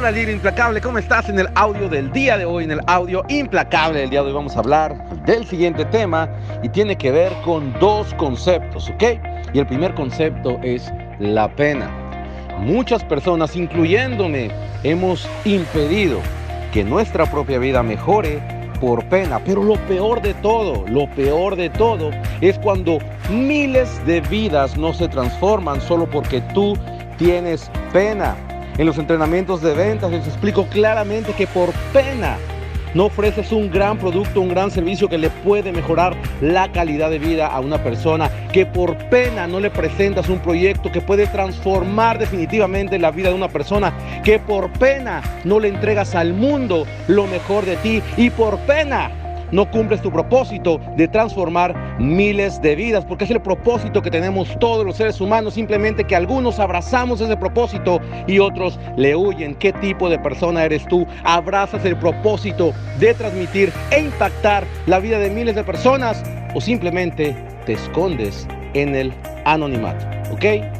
Hola Lira Implacable, ¿cómo estás? En el audio del día de hoy, en el audio implacable del día de hoy vamos a hablar del siguiente tema y tiene que ver con dos conceptos, ¿ok? Y el primer concepto es la pena. Muchas personas, incluyéndome, hemos impedido que nuestra propia vida mejore por pena. Pero lo peor de todo, lo peor de todo es cuando miles de vidas no se transforman solo porque tú tienes pena. En los entrenamientos de ventas les explico claramente que por pena no ofreces un gran producto, un gran servicio que le puede mejorar la calidad de vida a una persona, que por pena no le presentas un proyecto que puede transformar definitivamente la vida de una persona, que por pena no le entregas al mundo lo mejor de ti y por pena no cumples tu propósito de transformar miles de vidas, porque es el propósito que tenemos todos los seres humanos, simplemente que algunos abrazamos ese propósito y otros le huyen. ¿Qué tipo de persona eres tú? ¿Abrazas el propósito de transmitir e impactar la vida de miles de personas o simplemente te escondes en el anonimato? ¿Ok?